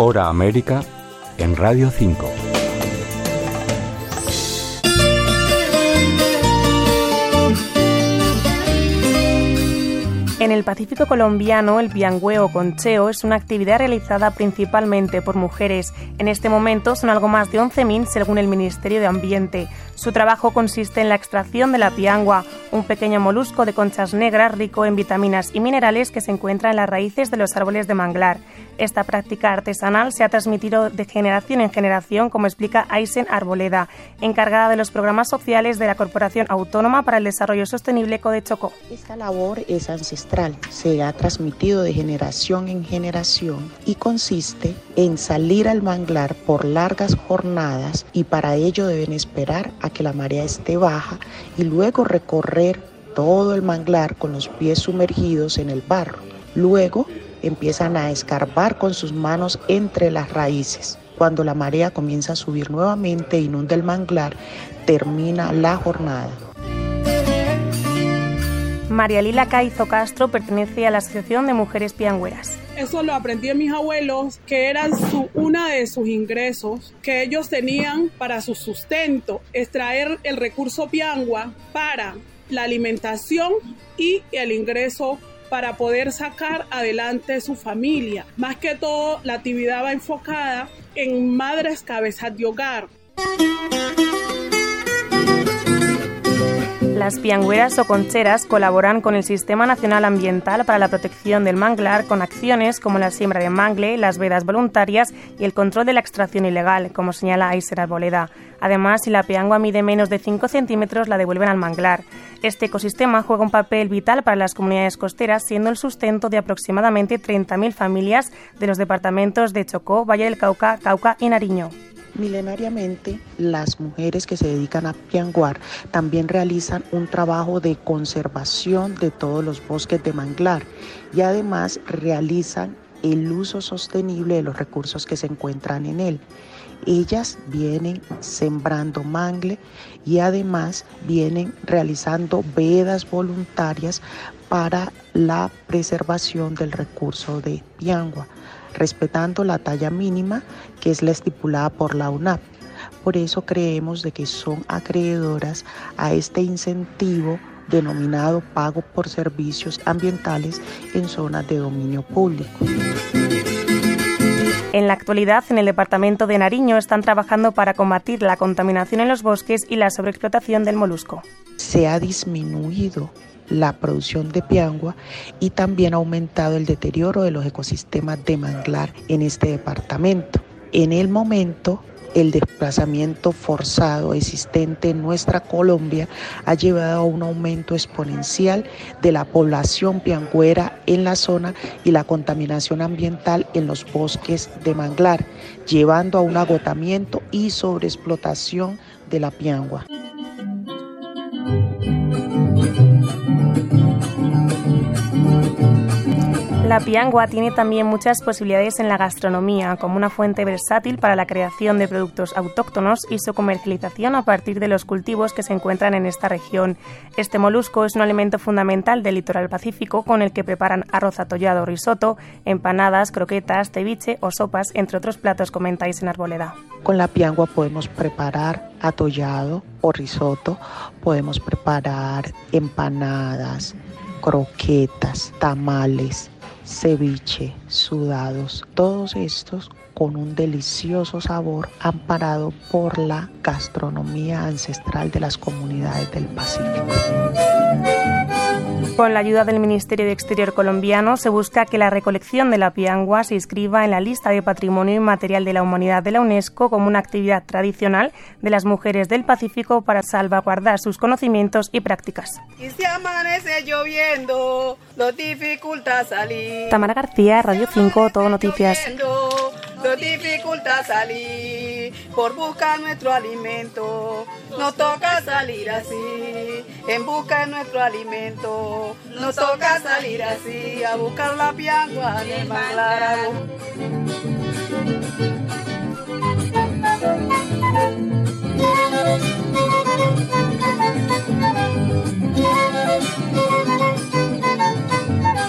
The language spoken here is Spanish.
Hora América en Radio 5. En el Pacífico colombiano, el piangüe o concheo es una actividad realizada principalmente por mujeres. En este momento son algo más de 11.000 según el Ministerio de Ambiente. Su trabajo consiste en la extracción de la piangua, un pequeño molusco de conchas negras rico en vitaminas y minerales que se encuentra en las raíces de los árboles de manglar. Esta práctica artesanal se ha transmitido de generación en generación, como explica Aisen Arboleda, encargada de los programas sociales de la Corporación Autónoma para el Desarrollo Sostenible Code Chocó. Esta labor es ancestral, se ha transmitido de generación en generación y consiste en salir al manglar por largas jornadas y para ello deben esperar a que la marea esté baja y luego recorrer todo el manglar con los pies sumergidos en el barro. Luego empiezan a escarbar con sus manos entre las raíces. Cuando la marea comienza a subir nuevamente, inunda el manglar, termina la jornada. María Lila Caizo Castro pertenece a la Asociación de Mujeres Piangüeras. Eso lo aprendí de mis abuelos, que eran su, una de sus ingresos que ellos tenían para su sustento, extraer el recurso piangua para la alimentación y el ingreso para poder sacar adelante su familia. Más que todo, la actividad va enfocada en madres cabezas de hogar. Las piangüeras o concheras colaboran con el Sistema Nacional Ambiental para la Protección del Manglar con acciones como la siembra de mangle, las vedas voluntarias y el control de la extracción ilegal, como señala Aiser Arboleda. Además, si la piangua mide menos de 5 centímetros, la devuelven al manglar. Este ecosistema juega un papel vital para las comunidades costeras, siendo el sustento de aproximadamente 30.000 familias de los departamentos de Chocó, Valle del Cauca, Cauca y Nariño. Milenariamente, las mujeres que se dedican a pianguar también realizan un trabajo de conservación de todos los bosques de manglar y además realizan el uso sostenible de los recursos que se encuentran en él. Ellas vienen sembrando mangle y además vienen realizando vedas voluntarias para la preservación del recurso de piangua respetando la talla mínima que es la estipulada por la UNAP. Por eso creemos de que son acreedoras a este incentivo denominado pago por servicios ambientales en zonas de dominio público. En la actualidad, en el departamento de Nariño están trabajando para combatir la contaminación en los bosques y la sobreexplotación del molusco. Se ha disminuido la producción de piangua y también ha aumentado el deterioro de los ecosistemas de manglar en este departamento. En el momento, el desplazamiento forzado existente en nuestra Colombia ha llevado a un aumento exponencial de la población piangüera en la zona y la contaminación ambiental en los bosques de manglar, llevando a un agotamiento y sobreexplotación de la piangua. La piangua tiene también muchas posibilidades en la gastronomía, como una fuente versátil para la creación de productos autóctonos y su comercialización a partir de los cultivos que se encuentran en esta región. Este molusco es un alimento fundamental del litoral pacífico con el que preparan arroz atollado o risotto, empanadas, croquetas, ceviche o sopas, entre otros platos, comentáis en Arboleda. Con la piangua podemos preparar atollado o risotto, podemos preparar empanadas, croquetas, tamales, ceviche, sudados, todos estos con un delicioso sabor amparado por la gastronomía ancestral de las comunidades del Pacífico. Con la ayuda del Ministerio de Exterior colombiano se busca que la recolección de la piangua se inscriba en la lista de Patrimonio Inmaterial de la Humanidad de la UNESCO como una actividad tradicional de las mujeres del Pacífico para salvaguardar sus conocimientos y prácticas. Y si amanece lloviendo, lo dificulta salir. Tamara García, Radio 5, Todo Noticias. Dificulta salir por buscar nuestro alimento. Nos toca salir así, en busca de nuestro alimento. Nos toca salir así, a buscar la piangua en el